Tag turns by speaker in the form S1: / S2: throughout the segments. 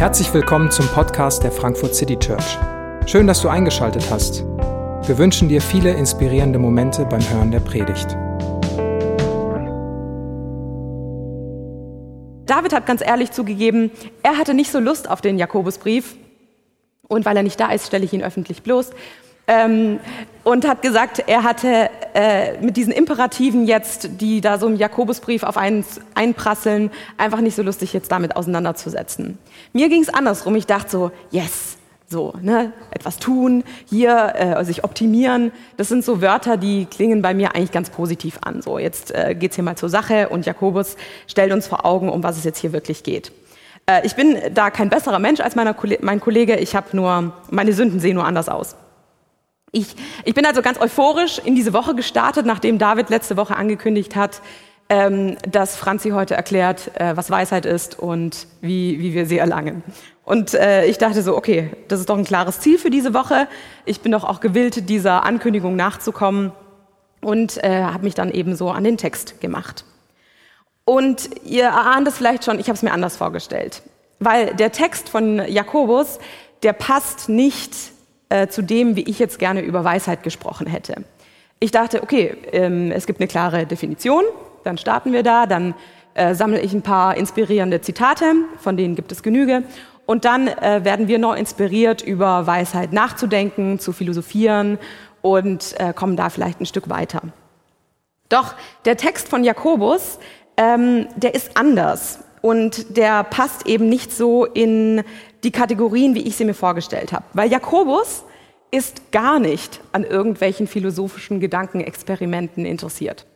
S1: Herzlich willkommen zum Podcast der Frankfurt City Church. Schön, dass du eingeschaltet hast. Wir wünschen dir viele inspirierende Momente beim Hören der Predigt.
S2: David hat ganz ehrlich zugegeben, er hatte nicht so Lust auf den Jakobusbrief. Und weil er nicht da ist, stelle ich ihn öffentlich bloß. Ähm, und hat gesagt, er hatte äh, mit diesen Imperativen jetzt, die da so im Jakobusbrief auf einen einprasseln, einfach nicht so lustig, jetzt damit auseinanderzusetzen. Mir ging es andersrum. Ich dachte so, yes, so, ne, etwas tun, hier äh, sich optimieren. Das sind so Wörter, die klingen bei mir eigentlich ganz positiv an. So, jetzt äh, geht's hier mal zur Sache und Jakobus stellt uns vor Augen, um was es jetzt hier wirklich geht. Äh, ich bin da kein besserer Mensch als meiner, mein Kollege. Ich habe nur, meine Sünden sehen nur anders aus. Ich, ich bin also ganz euphorisch in diese Woche gestartet, nachdem David letzte Woche angekündigt hat, ähm, dass Franzi heute erklärt, äh, was Weisheit ist und wie, wie wir sie erlangen. Und äh, ich dachte so, okay, das ist doch ein klares Ziel für diese Woche. Ich bin doch auch gewillt, dieser Ankündigung nachzukommen und äh, habe mich dann eben so an den Text gemacht. Und ihr ahnt es vielleicht schon, ich habe es mir anders vorgestellt, weil der Text von Jakobus, der passt nicht äh, zu dem, wie ich jetzt gerne über Weisheit gesprochen hätte. Ich dachte, okay, ähm, es gibt eine klare Definition, dann starten wir da, dann äh, sammle ich ein paar inspirierende Zitate, von denen gibt es Genüge, und dann äh, werden wir noch inspiriert, über Weisheit nachzudenken, zu philosophieren und äh, kommen da vielleicht ein Stück weiter. Doch der Text von Jakobus, ähm, der ist anders und der passt eben nicht so in die Kategorien, wie ich sie mir vorgestellt habe. Weil Jakobus ist gar nicht an irgendwelchen philosophischen Gedankenexperimenten interessiert.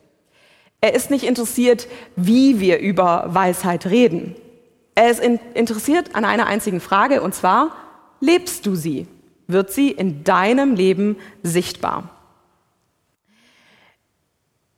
S2: Er ist nicht interessiert, wie wir über Weisheit reden. Er ist in, interessiert an einer einzigen Frage, und zwar, lebst du sie? Wird sie in deinem Leben sichtbar?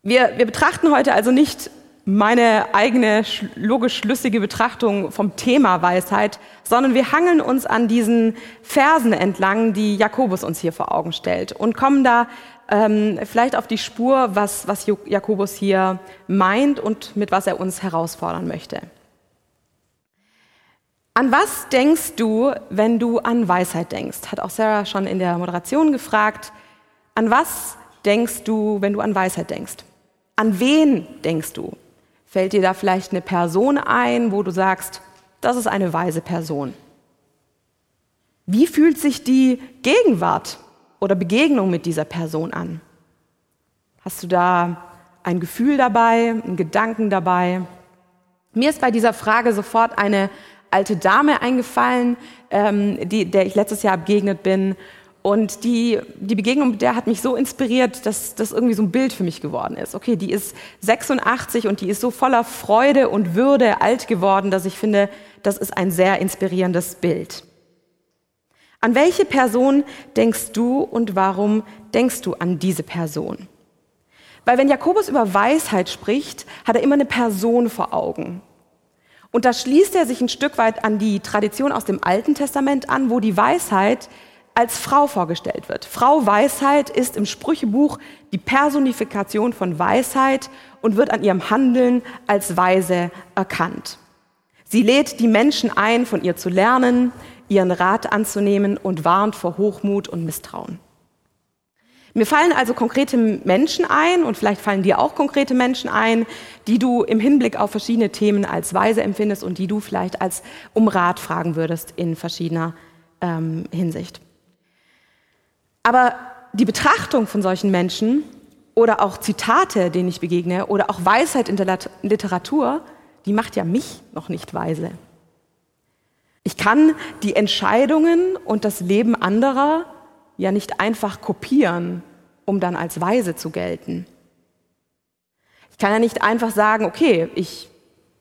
S2: Wir, wir betrachten heute also nicht meine eigene logisch schlüssige Betrachtung vom Thema Weisheit, sondern wir hangeln uns an diesen Versen entlang, die Jakobus uns hier vor Augen stellt und kommen da ähm, vielleicht auf die Spur, was, was Jakobus hier meint und mit was er uns herausfordern möchte. An was denkst du, wenn du an Weisheit denkst? Hat auch Sarah schon in der Moderation gefragt. An was denkst du, wenn du an Weisheit denkst? An wen denkst du? Fällt dir da vielleicht eine Person ein, wo du sagst, das ist eine weise Person? Wie fühlt sich die Gegenwart oder Begegnung mit dieser Person an? Hast du da ein Gefühl dabei, einen Gedanken dabei? Mir ist bei dieser Frage sofort eine alte Dame eingefallen, ähm, die, der ich letztes Jahr begegnet bin und die, die Begegnung mit der hat mich so inspiriert, dass das irgendwie so ein Bild für mich geworden ist. Okay, die ist 86 und die ist so voller Freude und Würde alt geworden, dass ich finde, das ist ein sehr inspirierendes Bild. An welche Person denkst du und warum denkst du an diese Person? Weil wenn Jakobus über Weisheit spricht, hat er immer eine Person vor Augen. Und da schließt er sich ein Stück weit an die Tradition aus dem Alten Testament an, wo die Weisheit als Frau vorgestellt wird. Frau Weisheit ist im Sprüchebuch die Personifikation von Weisheit und wird an ihrem Handeln als weise erkannt. Sie lädt die Menschen ein, von ihr zu lernen, ihren Rat anzunehmen und warnt vor Hochmut und Misstrauen. Mir fallen also konkrete Menschen ein und vielleicht fallen dir auch konkrete Menschen ein, die du im Hinblick auf verschiedene Themen als weise empfindest und die du vielleicht als um Rat fragen würdest in verschiedener ähm, Hinsicht. Aber die Betrachtung von solchen Menschen oder auch Zitate, denen ich begegne, oder auch Weisheit in der Literatur, die macht ja mich noch nicht weise. Ich kann die Entscheidungen und das Leben anderer ja nicht einfach kopieren, um dann als weise zu gelten. Ich kann ja nicht einfach sagen, okay, ich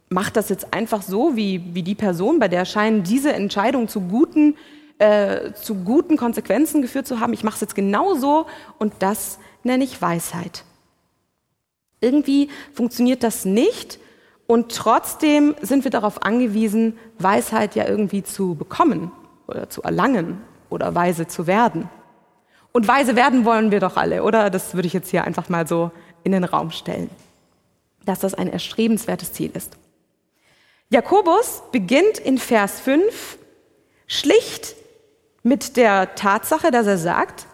S2: mache das jetzt einfach so, wie, wie die Person, bei der scheinen diese Entscheidungen zu guten äh, zu guten Konsequenzen geführt zu haben. Ich mache es jetzt genau so und das nenne ich Weisheit. Irgendwie funktioniert das nicht und trotzdem sind wir darauf angewiesen, Weisheit ja irgendwie zu bekommen oder zu erlangen oder weise zu werden. Und weise werden wollen wir doch alle, oder? Das würde ich jetzt hier einfach mal so in den Raum stellen, dass das ein erstrebenswertes Ziel ist. Jakobus beginnt in Vers 5 Schlicht mit der Tatsache, dass er sagt,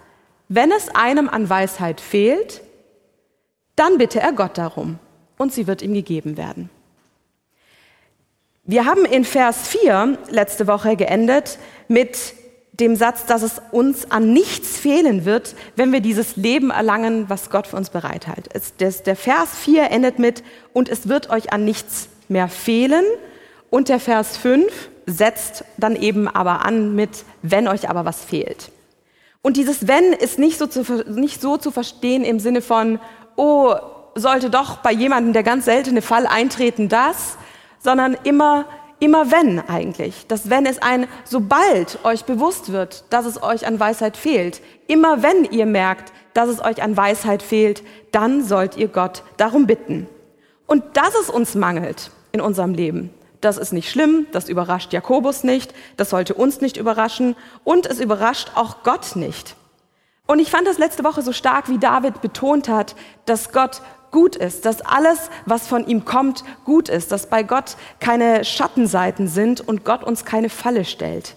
S2: wenn es einem an Weisheit fehlt, dann bitte er Gott darum und sie wird ihm gegeben werden. Wir haben in Vers 4 letzte Woche geendet mit dem Satz, dass es uns an nichts fehlen wird, wenn wir dieses Leben erlangen, was Gott für uns bereithält. der Vers 4 endet mit, und es wird euch an nichts mehr fehlen. Und der Vers 5 setzt dann eben aber an mit, wenn euch aber was fehlt. Und dieses wenn ist nicht so zu, nicht so zu verstehen im Sinne von, oh, sollte doch bei jemandem der ganz seltene Fall eintreten, das, sondern immer immer wenn eigentlich. Das wenn ist ein, sobald euch bewusst wird, dass es euch an Weisheit fehlt. Immer wenn ihr merkt, dass es euch an Weisheit fehlt, dann sollt ihr Gott darum bitten. Und dass es uns mangelt in unserem Leben, das ist nicht schlimm, das überrascht Jakobus nicht, das sollte uns nicht überraschen und es überrascht auch Gott nicht. Und ich fand das letzte Woche so stark, wie David betont hat, dass Gott gut ist, dass alles, was von ihm kommt, gut ist, dass bei Gott keine Schattenseiten sind und Gott uns keine Falle stellt.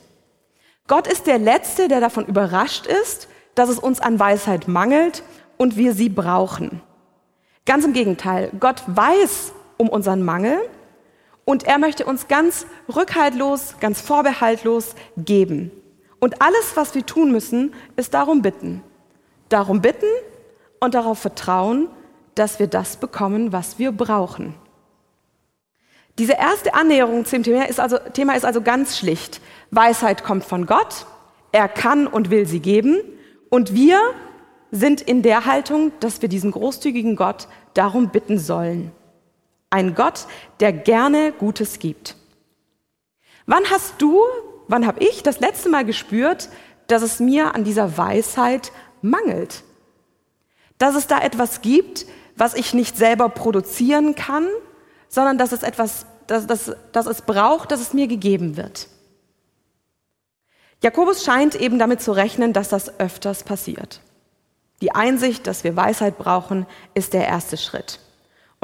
S2: Gott ist der Letzte, der davon überrascht ist, dass es uns an Weisheit mangelt und wir sie brauchen. Ganz im Gegenteil, Gott weiß um unseren Mangel und er möchte uns ganz rückhaltlos, ganz vorbehaltlos geben. Und alles, was wir tun müssen, ist darum bitten. Darum bitten und darauf vertrauen, dass wir das bekommen, was wir brauchen. Diese erste Annäherung zum Thema ist, also, Thema ist also ganz schlicht. Weisheit kommt von Gott, er kann und will sie geben und wir sind in der Haltung, dass wir diesen großzügigen Gott darum bitten sollen. Ein Gott, der gerne Gutes gibt. Wann hast du, wann habe ich das letzte Mal gespürt, dass es mir an dieser Weisheit mangelt? Dass es da etwas gibt, was ich nicht selber produzieren kann, sondern dass es etwas, dass, dass, dass es braucht, dass es mir gegeben wird. Jakobus scheint eben damit zu rechnen, dass das öfters passiert. Die Einsicht, dass wir Weisheit brauchen, ist der erste Schritt.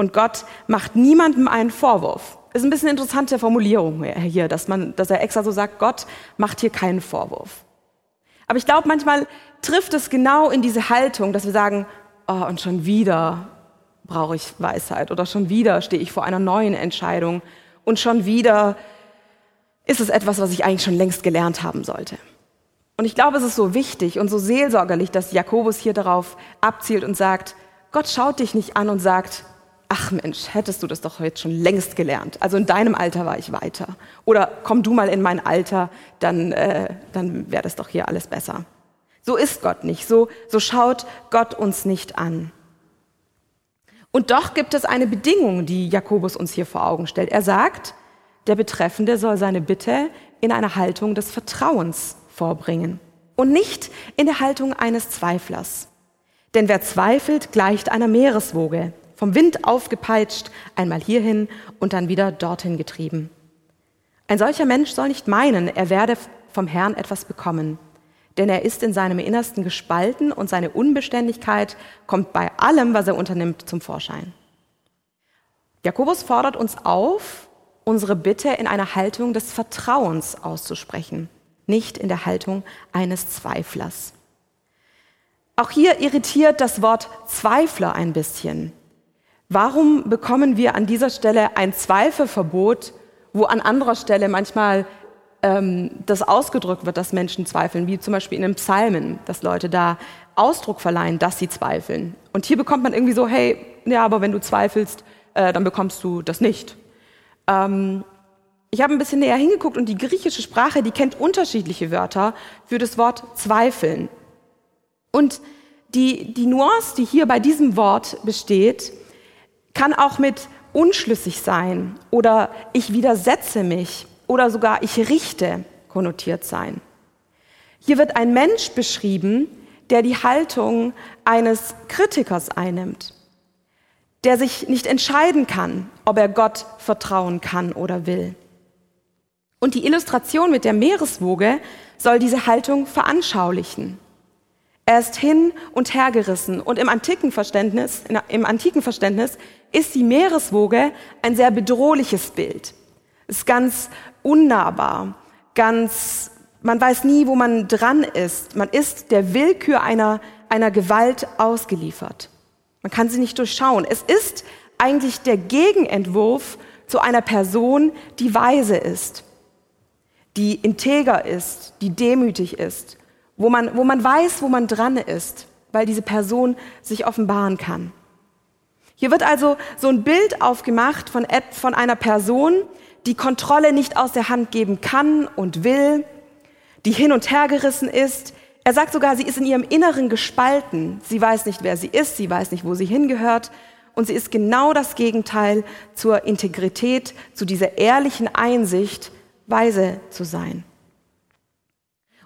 S2: Und Gott macht niemandem einen Vorwurf. Ist ein bisschen interessante Formulierung hier, dass, man, dass er extra so sagt, Gott macht hier keinen Vorwurf. Aber ich glaube, manchmal trifft es genau in diese Haltung, dass wir sagen, oh, und schon wieder brauche ich Weisheit oder schon wieder stehe ich vor einer neuen Entscheidung und schon wieder ist es etwas, was ich eigentlich schon längst gelernt haben sollte. Und ich glaube, es ist so wichtig und so seelsorgerlich, dass Jakobus hier darauf abzielt und sagt, Gott schaut dich nicht an und sagt, ach Mensch, hättest du das doch jetzt schon längst gelernt. Also in deinem Alter war ich weiter. Oder komm du mal in mein Alter, dann, äh, dann wäre das doch hier alles besser. So ist Gott nicht. So, so schaut Gott uns nicht an. Und doch gibt es eine Bedingung, die Jakobus uns hier vor Augen stellt. Er sagt, der Betreffende soll seine Bitte in einer Haltung des Vertrauens vorbringen und nicht in der Haltung eines Zweiflers. Denn wer zweifelt, gleicht einer Meereswoge, vom Wind aufgepeitscht, einmal hierhin und dann wieder dorthin getrieben. Ein solcher Mensch soll nicht meinen, er werde vom Herrn etwas bekommen denn er ist in seinem Innersten gespalten und seine Unbeständigkeit kommt bei allem, was er unternimmt, zum Vorschein. Jakobus fordert uns auf, unsere Bitte in einer Haltung des Vertrauens auszusprechen, nicht in der Haltung eines Zweiflers. Auch hier irritiert das Wort Zweifler ein bisschen. Warum bekommen wir an dieser Stelle ein Zweifelverbot, wo an anderer Stelle manchmal ähm, das ausgedrückt wird, dass Menschen zweifeln, wie zum Beispiel in den Psalmen, dass Leute da Ausdruck verleihen, dass sie zweifeln. Und hier bekommt man irgendwie so, hey, ja, aber wenn du zweifelst, äh, dann bekommst du das nicht. Ähm, ich habe ein bisschen näher hingeguckt und die griechische Sprache, die kennt unterschiedliche Wörter für das Wort zweifeln. Und die, die Nuance, die hier bei diesem Wort besteht, kann auch mit unschlüssig sein oder ich widersetze mich oder sogar ich richte konnotiert sein. Hier wird ein Mensch beschrieben, der die Haltung eines Kritikers einnimmt, der sich nicht entscheiden kann, ob er Gott vertrauen kann oder will. Und die Illustration mit der Meereswoge soll diese Haltung veranschaulichen. Er ist hin und her gerissen und im antiken Verständnis, im antiken Verständnis ist die Meereswoge ein sehr bedrohliches Bild. Ist ganz unnahbar, ganz Man weiß nie, wo man dran ist. Man ist der Willkür einer, einer Gewalt ausgeliefert. Man kann sie nicht durchschauen. Es ist eigentlich der Gegenentwurf zu einer Person, die weise ist, die integer ist, die demütig ist, wo man, wo man weiß, wo man dran ist, weil diese Person sich offenbaren kann. Hier wird also so ein Bild aufgemacht von, von einer Person, die Kontrolle nicht aus der Hand geben kann und will, die hin und her gerissen ist. Er sagt sogar, sie ist in ihrem Inneren gespalten. Sie weiß nicht, wer sie ist, sie weiß nicht, wo sie hingehört. Und sie ist genau das Gegenteil zur Integrität, zu dieser ehrlichen Einsicht, weise zu sein.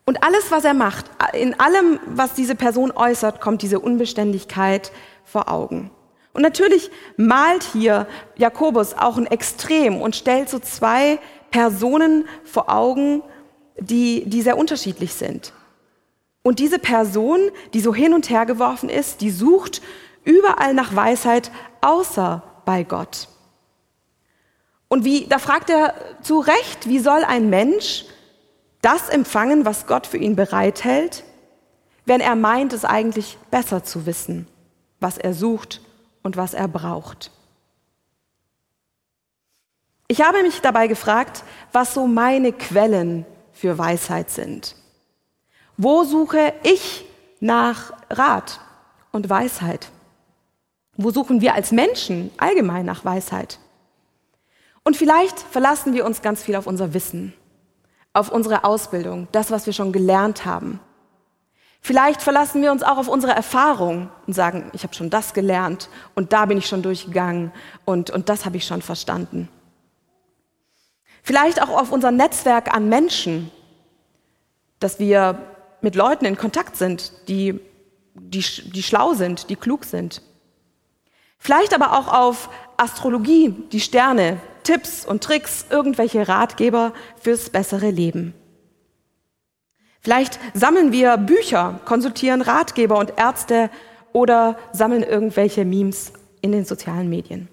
S2: Und alles, was er macht, in allem, was diese Person äußert, kommt diese Unbeständigkeit vor Augen. Und natürlich malt hier Jakobus auch ein Extrem und stellt so zwei Personen vor Augen, die, die sehr unterschiedlich sind. Und diese Person, die so hin und her geworfen ist, die sucht überall nach Weisheit, außer bei Gott. Und wie, da fragt er zu Recht, wie soll ein Mensch das empfangen, was Gott für ihn bereithält, wenn er meint, es eigentlich besser zu wissen, was er sucht und was er braucht. Ich habe mich dabei gefragt, was so meine Quellen für Weisheit sind. Wo suche ich nach Rat und Weisheit? Wo suchen wir als Menschen allgemein nach Weisheit? Und vielleicht verlassen wir uns ganz viel auf unser Wissen auf unsere Ausbildung, das, was wir schon gelernt haben. Vielleicht verlassen wir uns auch auf unsere Erfahrung und sagen, ich habe schon das gelernt und da bin ich schon durchgegangen und, und das habe ich schon verstanden. Vielleicht auch auf unser Netzwerk an Menschen, dass wir mit Leuten in Kontakt sind, die, die, die schlau sind, die klug sind. Vielleicht aber auch auf Astrologie, die Sterne, Tipps und Tricks, irgendwelche Ratgeber fürs bessere Leben. Vielleicht sammeln wir Bücher, konsultieren Ratgeber und Ärzte oder sammeln irgendwelche Memes in den sozialen Medien.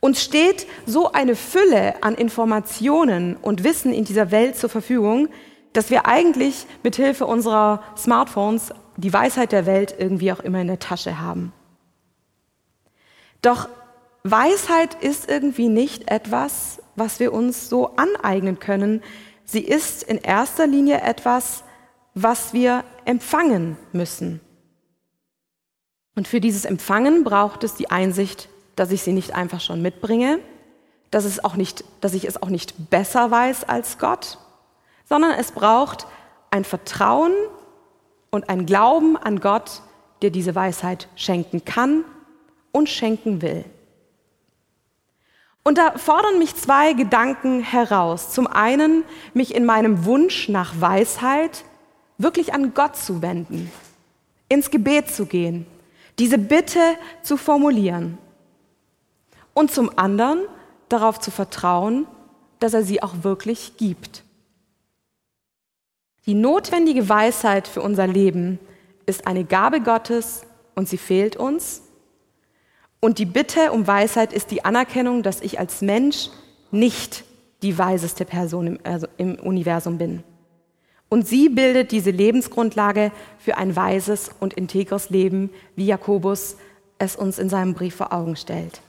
S2: Uns steht so eine Fülle an Informationen und Wissen in dieser Welt zur Verfügung, dass wir eigentlich mit Hilfe unserer Smartphones die Weisheit der Welt irgendwie auch immer in der Tasche haben. Doch Weisheit ist irgendwie nicht etwas, was wir uns so aneignen können. Sie ist in erster Linie etwas, was wir empfangen müssen. Und für dieses Empfangen braucht es die Einsicht, dass ich sie nicht einfach schon mitbringe, dass, es auch nicht, dass ich es auch nicht besser weiß als Gott, sondern es braucht ein Vertrauen und ein Glauben an Gott, der diese Weisheit schenken kann und schenken will. Und da fordern mich zwei Gedanken heraus. Zum einen, mich in meinem Wunsch nach Weisheit wirklich an Gott zu wenden, ins Gebet zu gehen, diese Bitte zu formulieren. Und zum anderen, darauf zu vertrauen, dass er sie auch wirklich gibt. Die notwendige Weisheit für unser Leben ist eine Gabe Gottes und sie fehlt uns. Und die Bitte um Weisheit ist die Anerkennung, dass ich als Mensch nicht die weiseste Person im, also im Universum bin. Und sie bildet diese Lebensgrundlage für ein weises und integres Leben, wie Jakobus es uns in seinem Brief vor Augen stellt.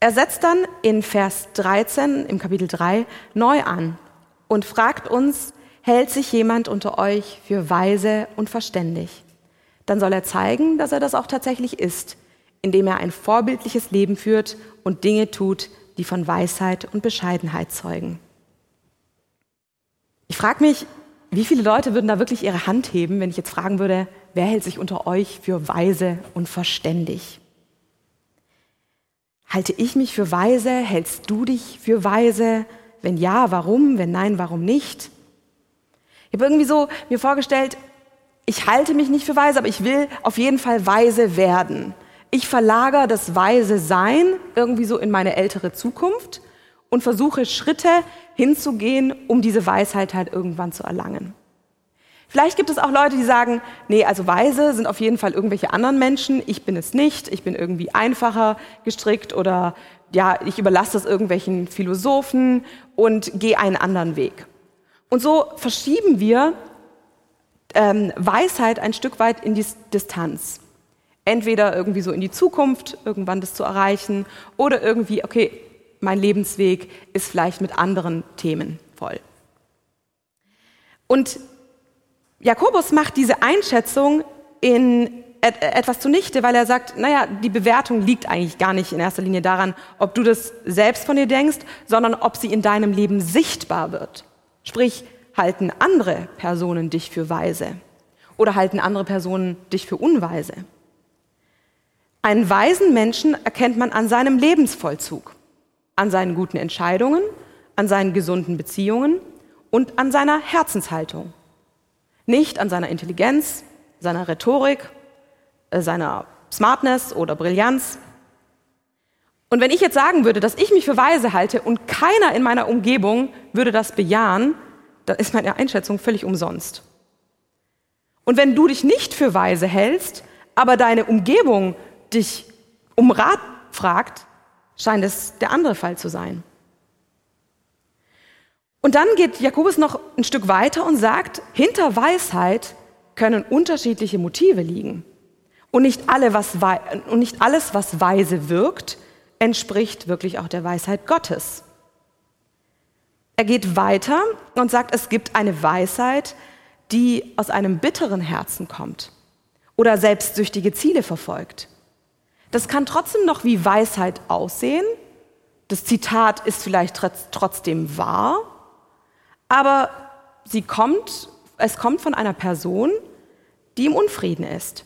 S2: Er setzt dann in Vers 13 im Kapitel 3 neu an und fragt uns, hält sich jemand unter euch für weise und verständig? Dann soll er zeigen, dass er das auch tatsächlich ist, indem er ein vorbildliches Leben führt und Dinge tut, die von Weisheit und Bescheidenheit zeugen. Ich frage mich, wie viele Leute würden da wirklich ihre Hand heben, wenn ich jetzt fragen würde, wer hält sich unter euch für weise und verständig? Halte ich mich für weise? Hältst du dich für weise? Wenn ja, warum? Wenn nein, warum nicht? Ich habe irgendwie so mir vorgestellt, ich halte mich nicht für weise, aber ich will auf jeden Fall weise werden. Ich verlagere das weise Sein irgendwie so in meine ältere Zukunft und versuche Schritte hinzugehen, um diese Weisheit halt irgendwann zu erlangen. Vielleicht gibt es auch Leute, die sagen, nee, also weise sind auf jeden Fall irgendwelche anderen Menschen, ich bin es nicht, ich bin irgendwie einfacher gestrickt oder ja, ich überlasse das irgendwelchen Philosophen und gehe einen anderen Weg. Und so verschieben wir ähm, Weisheit ein Stück weit in die Distanz. Entweder irgendwie so in die Zukunft, irgendwann das zu erreichen, oder irgendwie, okay, mein Lebensweg ist vielleicht mit anderen Themen voll. Und Jakobus macht diese Einschätzung in etwas zunichte, weil er sagt, naja, die Bewertung liegt eigentlich gar nicht in erster Linie daran, ob du das selbst von dir denkst, sondern ob sie in deinem Leben sichtbar wird. Sprich, halten andere Personen dich für weise oder halten andere Personen dich für unweise. Einen weisen Menschen erkennt man an seinem Lebensvollzug, an seinen guten Entscheidungen, an seinen gesunden Beziehungen und an seiner Herzenshaltung. Nicht an seiner Intelligenz, seiner Rhetorik, äh, seiner Smartness oder Brillanz. Und wenn ich jetzt sagen würde, dass ich mich für weise halte und keiner in meiner Umgebung würde das bejahen, dann ist meine Einschätzung völlig umsonst. Und wenn du dich nicht für weise hältst, aber deine Umgebung dich um Rat fragt, scheint es der andere Fall zu sein. Und dann geht Jakobus noch ein Stück weiter und sagt, hinter Weisheit können unterschiedliche Motive liegen. Und nicht, alle, was, und nicht alles, was weise wirkt, entspricht wirklich auch der Weisheit Gottes. Er geht weiter und sagt, es gibt eine Weisheit, die aus einem bitteren Herzen kommt oder selbstsüchtige Ziele verfolgt. Das kann trotzdem noch wie Weisheit aussehen. Das Zitat ist vielleicht trotzdem wahr, aber sie kommt, es kommt von einer Person, die im Unfrieden ist.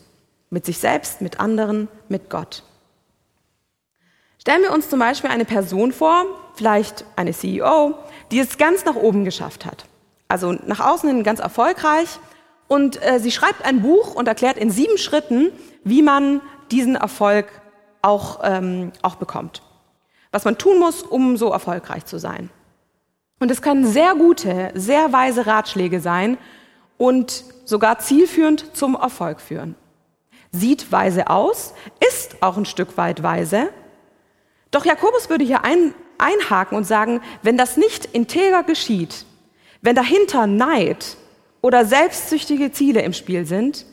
S2: Mit sich selbst, mit anderen, mit Gott. Stellen wir uns zum Beispiel eine Person vor, vielleicht eine CEO, die es ganz nach oben geschafft hat. Also nach außen hin ganz erfolgreich. Und äh, sie schreibt ein Buch und erklärt in sieben Schritten, wie man diesen Erfolg auch, ähm, auch bekommt. Was man tun muss, um so erfolgreich zu sein. Und es können sehr gute, sehr weise Ratschläge sein und sogar zielführend zum Erfolg führen. Sieht weise aus, ist auch ein Stück weit weise. Doch Jakobus würde hier ein, einhaken und sagen, wenn das nicht integer geschieht, wenn dahinter Neid oder selbstsüchtige Ziele im Spiel sind,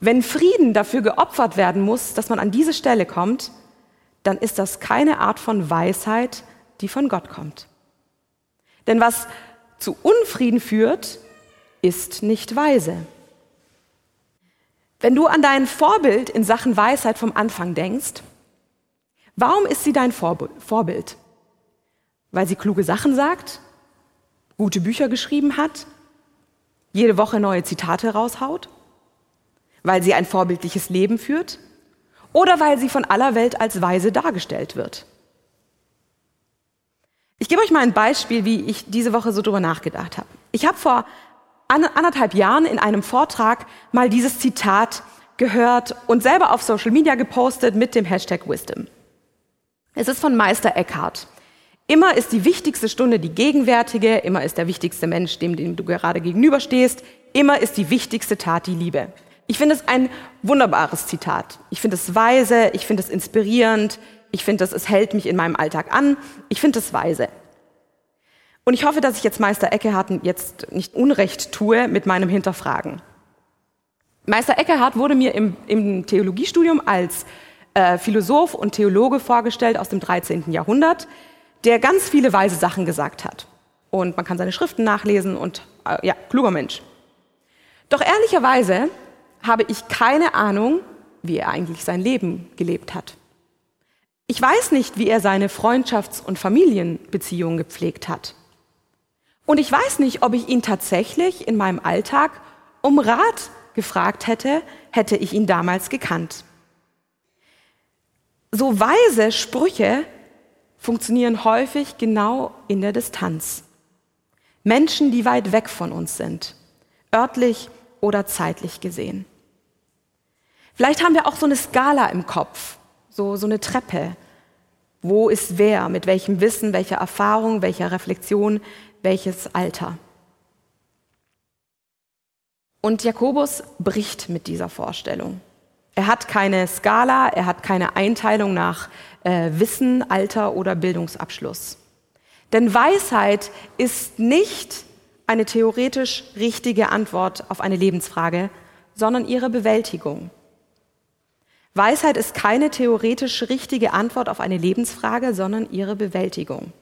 S2: wenn Frieden dafür geopfert werden muss, dass man an diese Stelle kommt, dann ist das keine Art von Weisheit, die von Gott kommt. Denn was zu Unfrieden führt, ist nicht weise. Wenn du an dein Vorbild in Sachen Weisheit vom Anfang denkst, warum ist sie dein Vorbild? Weil sie kluge Sachen sagt, gute Bücher geschrieben hat, jede Woche neue Zitate raushaut? Weil sie ein vorbildliches Leben führt? Oder weil sie von aller Welt als weise dargestellt wird? Ich gebe euch mal ein Beispiel, wie ich diese Woche so drüber nachgedacht habe. Ich habe vor anderthalb Jahren in einem Vortrag mal dieses Zitat gehört und selber auf Social Media gepostet mit dem Hashtag Wisdom. Es ist von Meister Eckhart. Immer ist die wichtigste Stunde die gegenwärtige, immer ist der wichtigste Mensch dem, dem du gerade gegenüberstehst, immer ist die wichtigste Tat die Liebe. Ich finde es ein wunderbares Zitat. Ich finde es weise, ich finde es inspirierend, ich finde es, es hält mich in meinem Alltag an, ich finde es weise. Und ich hoffe, dass ich jetzt Meister Eckehart jetzt nicht Unrecht tue mit meinem Hinterfragen. Meister Eckehart wurde mir im, im Theologiestudium als äh, Philosoph und Theologe vorgestellt aus dem 13. Jahrhundert, der ganz viele weise Sachen gesagt hat. Und man kann seine Schriften nachlesen und äh, ja, kluger Mensch. Doch ehrlicherweise habe ich keine Ahnung, wie er eigentlich sein Leben gelebt hat. Ich weiß nicht, wie er seine Freundschafts- und Familienbeziehungen gepflegt hat. Und ich weiß nicht, ob ich ihn tatsächlich in meinem Alltag um Rat gefragt hätte, hätte ich ihn damals gekannt. So weise Sprüche funktionieren häufig genau in der Distanz. Menschen, die weit weg von uns sind, örtlich oder zeitlich gesehen. Vielleicht haben wir auch so eine Skala im Kopf, so, so eine Treppe. Wo ist wer, mit welchem Wissen, welcher Erfahrung, welcher Reflexion, welches Alter? Und Jakobus bricht mit dieser Vorstellung. Er hat keine Skala, er hat keine Einteilung nach äh, Wissen, Alter oder Bildungsabschluss. Denn Weisheit ist nicht eine theoretisch richtige Antwort auf eine Lebensfrage, sondern ihre Bewältigung. Weisheit ist keine theoretisch richtige Antwort auf eine Lebensfrage, sondern ihre Bewältigung.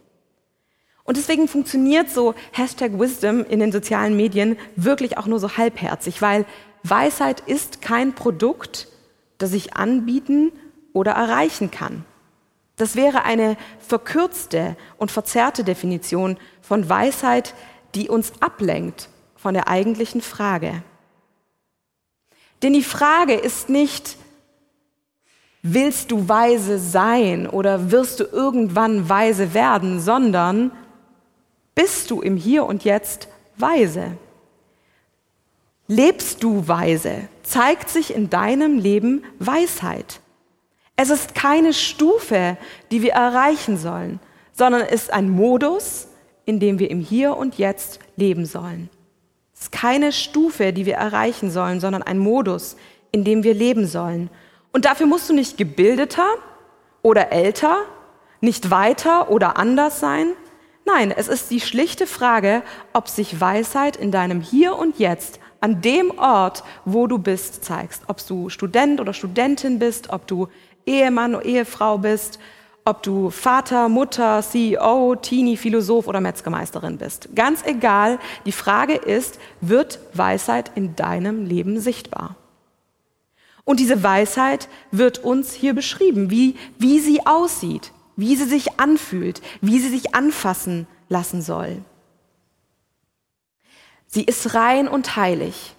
S2: Und deswegen funktioniert so Hashtag Wisdom in den sozialen Medien wirklich auch nur so halbherzig, weil Weisheit ist kein Produkt, das ich anbieten oder erreichen kann. Das wäre eine verkürzte und verzerrte Definition von Weisheit, die uns ablenkt von der eigentlichen Frage. Denn die Frage ist nicht, willst du weise sein oder wirst du irgendwann weise werden, sondern bist du im Hier und Jetzt weise? Lebst du weise? Zeigt sich in deinem Leben Weisheit? Es ist keine Stufe, die wir erreichen sollen, sondern es ist ein Modus, in dem wir im Hier und Jetzt leben sollen. Es ist keine Stufe, die wir erreichen sollen, sondern ein Modus, in dem wir leben sollen. Und dafür musst du nicht gebildeter oder älter, nicht weiter oder anders sein. Nein, es ist die schlichte Frage, ob sich Weisheit in deinem Hier und Jetzt an dem Ort, wo du bist, zeigst. Ob du Student oder Studentin bist, ob du Ehemann oder Ehefrau bist, ob du Vater, Mutter, CEO, Teenie, Philosoph oder Metzgermeisterin bist. Ganz egal, die Frage ist, wird Weisheit in deinem Leben sichtbar? Und diese Weisheit wird uns hier beschrieben, wie, wie sie aussieht, wie sie sich anfühlt, wie sie sich anfassen lassen soll. Sie ist rein und heilig.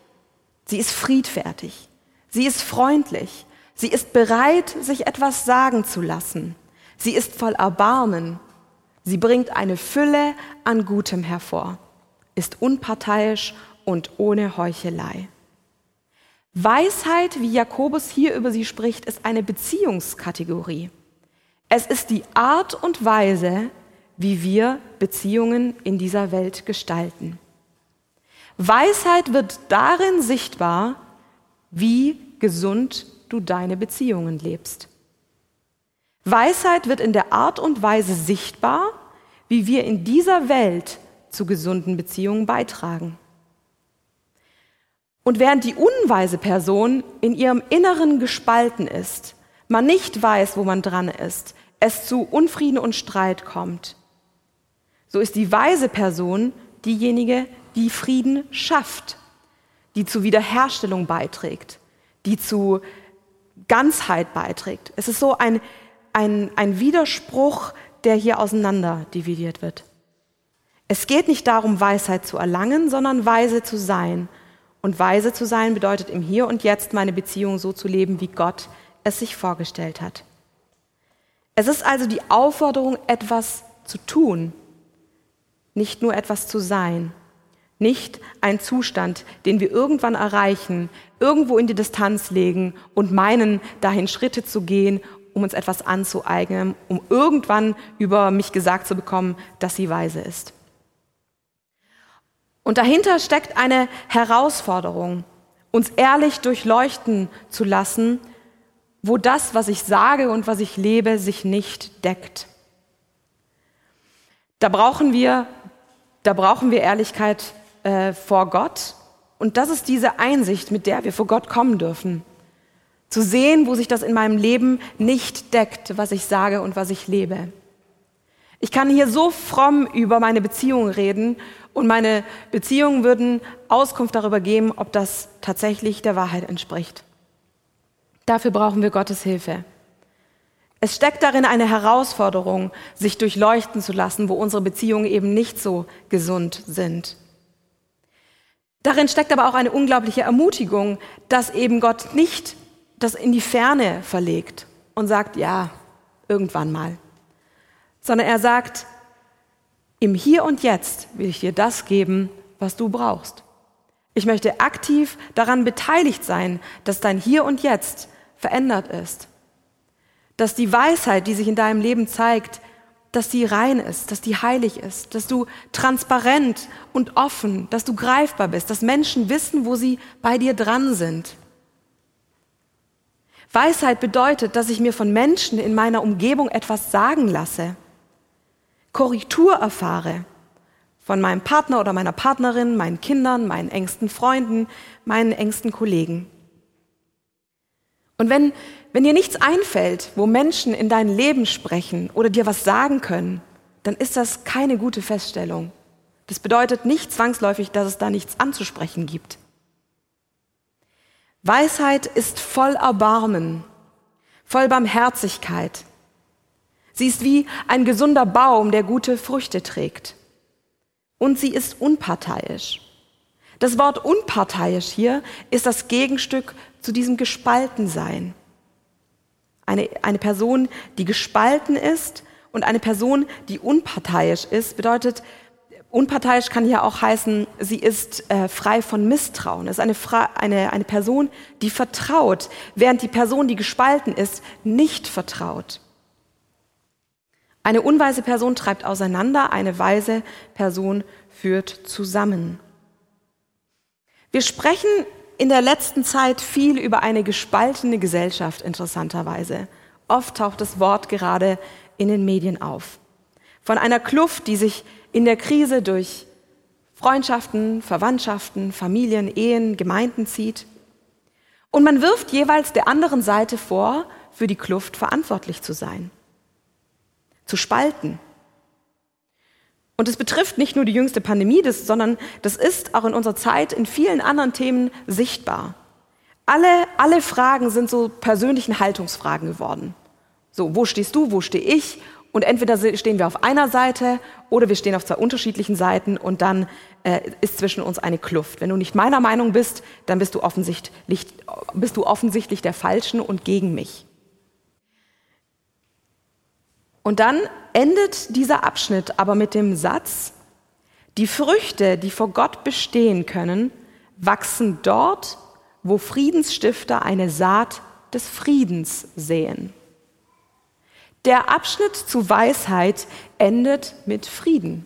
S2: Sie ist friedfertig. Sie ist freundlich. Sie ist bereit, sich etwas sagen zu lassen. Sie ist voll Erbarmen. Sie bringt eine Fülle an Gutem hervor, ist unparteiisch und ohne Heuchelei. Weisheit, wie Jakobus hier über sie spricht, ist eine Beziehungskategorie. Es ist die Art und Weise, wie wir Beziehungen in dieser Welt gestalten. Weisheit wird darin sichtbar, wie gesund du deine Beziehungen lebst. Weisheit wird in der Art und Weise sichtbar, wie wir in dieser Welt zu gesunden Beziehungen beitragen. Und während die unweise Person in ihrem Inneren gespalten ist, man nicht weiß, wo man dran ist, es zu Unfrieden und Streit kommt, so ist die weise Person diejenige, die Frieden schafft, die zu Wiederherstellung beiträgt, die zu Ganzheit beiträgt. Es ist so ein, ein, ein Widerspruch, der hier auseinander dividiert wird. Es geht nicht darum, Weisheit zu erlangen, sondern weise zu sein und weise zu sein bedeutet im Hier und Jetzt meine Beziehung so zu leben, wie Gott es sich vorgestellt hat. Es ist also die Aufforderung, etwas zu tun, nicht nur etwas zu sein. Nicht ein Zustand, den wir irgendwann erreichen, irgendwo in die Distanz legen und meinen, dahin Schritte zu gehen, um uns etwas anzueignen, um irgendwann über mich gesagt zu bekommen, dass sie weise ist. Und dahinter steckt eine Herausforderung, uns ehrlich durchleuchten zu lassen, wo das, was ich sage und was ich lebe, sich nicht deckt. Da brauchen wir, da brauchen wir Ehrlichkeit äh, vor Gott. Und das ist diese Einsicht, mit der wir vor Gott kommen dürfen. Zu sehen, wo sich das in meinem Leben nicht deckt, was ich sage und was ich lebe. Ich kann hier so fromm über meine Beziehung reden und meine Beziehungen würden Auskunft darüber geben, ob das tatsächlich der Wahrheit entspricht. Dafür brauchen wir Gottes Hilfe. Es steckt darin eine Herausforderung, sich durchleuchten zu lassen, wo unsere Beziehungen eben nicht so gesund sind. Darin steckt aber auch eine unglaubliche Ermutigung, dass eben Gott nicht das in die Ferne verlegt und sagt, ja, irgendwann mal, sondern er sagt, im Hier und Jetzt will ich dir das geben, was du brauchst. Ich möchte aktiv daran beteiligt sein, dass dein Hier und Jetzt verändert ist. Dass die Weisheit, die sich in deinem Leben zeigt, dass die rein ist, dass die heilig ist, dass du transparent und offen, dass du greifbar bist, dass Menschen wissen, wo sie bei dir dran sind. Weisheit bedeutet, dass ich mir von Menschen in meiner Umgebung etwas sagen lasse, Korrektur erfahre, von meinem Partner oder meiner Partnerin, meinen Kindern, meinen engsten Freunden, meinen engsten Kollegen. Und wenn, wenn dir nichts einfällt, wo Menschen in dein Leben sprechen oder dir was sagen können, dann ist das keine gute Feststellung. Das bedeutet nicht zwangsläufig, dass es da nichts anzusprechen gibt. Weisheit ist voll Erbarmen, voll Barmherzigkeit. Sie ist wie ein gesunder Baum, der gute Früchte trägt. Und sie ist unparteiisch. Das Wort unparteiisch hier ist das Gegenstück zu diesem Gespaltensein. Eine, eine Person, die gespalten ist und eine Person, die unparteiisch ist, bedeutet, unparteiisch kann hier auch heißen, sie ist äh, frei von Misstrauen. Es ist eine, eine, eine Person, die vertraut, während die Person, die gespalten ist, nicht vertraut. Eine unweise Person treibt auseinander, eine weise Person führt zusammen. Wir sprechen in der letzten Zeit viel über eine gespaltene Gesellschaft, interessanterweise. Oft taucht das Wort gerade in den Medien auf. Von einer Kluft, die sich in der Krise durch Freundschaften, Verwandtschaften, Familien, Ehen, Gemeinden zieht. Und man wirft jeweils der anderen Seite vor, für die Kluft verantwortlich zu sein, zu spalten, und es betrifft nicht nur die jüngste Pandemie, das, sondern das ist auch in unserer Zeit in vielen anderen Themen sichtbar. Alle, alle Fragen sind so persönlichen Haltungsfragen geworden. So, wo stehst du, wo stehe ich? Und entweder stehen wir auf einer Seite oder wir stehen auf zwei unterschiedlichen Seiten und dann äh, ist zwischen uns eine Kluft. Wenn du nicht meiner Meinung bist, dann bist du offensichtlich, bist du offensichtlich der Falschen und gegen mich. Und dann endet dieser Abschnitt aber mit dem Satz, die Früchte, die vor Gott bestehen können, wachsen dort, wo Friedensstifter eine Saat des Friedens sehen. Der Abschnitt zu Weisheit endet mit Frieden.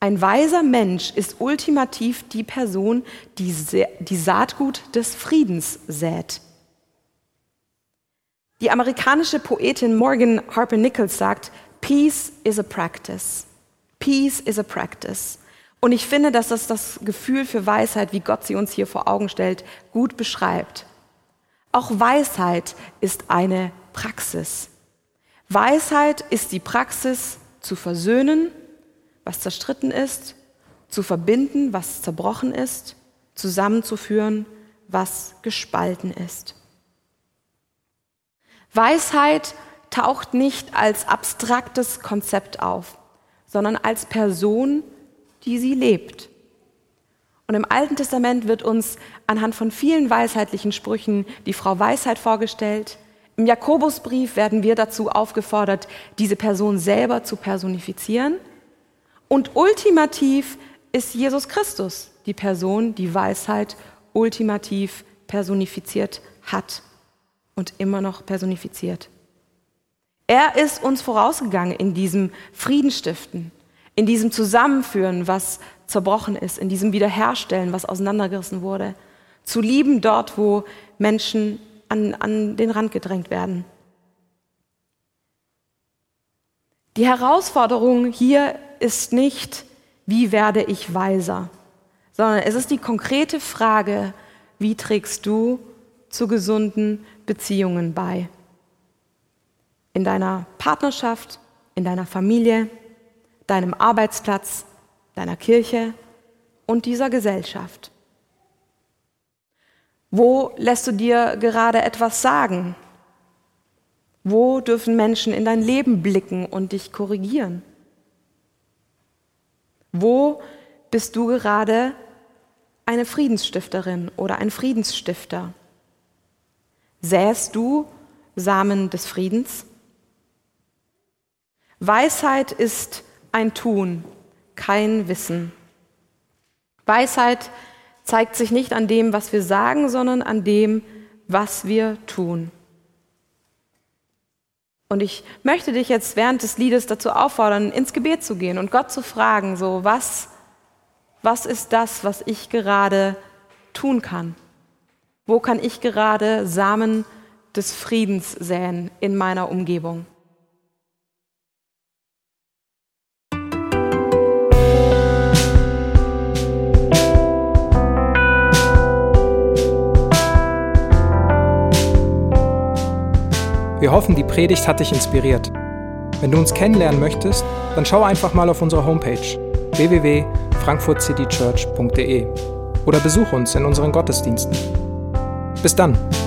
S2: Ein weiser Mensch ist ultimativ die Person, die, die Saatgut des Friedens sät. Die amerikanische Poetin Morgan Harper Nichols sagt, Peace is a practice. Peace is a practice. Und ich finde, dass das das Gefühl für Weisheit, wie Gott sie uns hier vor Augen stellt, gut beschreibt. Auch Weisheit ist eine Praxis. Weisheit ist die Praxis zu versöhnen, was zerstritten ist, zu verbinden, was zerbrochen ist, zusammenzuführen, was gespalten ist. Weisheit taucht nicht als abstraktes Konzept auf, sondern als Person, die sie lebt. Und im Alten Testament wird uns anhand von vielen weisheitlichen Sprüchen die Frau Weisheit vorgestellt. Im Jakobusbrief werden wir dazu aufgefordert, diese Person selber zu personifizieren. Und ultimativ ist Jesus Christus die Person, die Weisheit ultimativ personifiziert hat und immer noch personifiziert. Er ist uns vorausgegangen in diesem Friedenstiften, in diesem Zusammenführen, was zerbrochen ist, in diesem Wiederherstellen, was auseinandergerissen wurde, zu lieben dort, wo Menschen an, an den Rand gedrängt werden. Die Herausforderung hier ist nicht, wie werde ich weiser, sondern es ist die konkrete Frage, wie trägst du zu gesunden Beziehungen bei. In deiner Partnerschaft, in deiner Familie, deinem Arbeitsplatz, deiner Kirche und dieser Gesellschaft. Wo lässt du dir gerade etwas sagen? Wo dürfen Menschen in dein Leben blicken und dich korrigieren? Wo bist du gerade eine Friedensstifterin oder ein Friedensstifter? Säst du Samen des Friedens? Weisheit ist ein Tun, kein Wissen. Weisheit zeigt sich nicht an dem, was wir sagen, sondern an dem, was wir tun. Und ich möchte dich jetzt während des Liedes dazu auffordern, ins Gebet zu gehen und Gott zu fragen, so was, was ist das, was ich gerade tun kann? Wo kann ich gerade Samen des Friedens säen in meiner Umgebung?
S1: Wir hoffen, die Predigt hat dich inspiriert. Wenn du uns kennenlernen möchtest, dann schau einfach mal auf unsere Homepage www.frankfurtcitychurch.de oder besuch uns in unseren Gottesdiensten. Bis dann!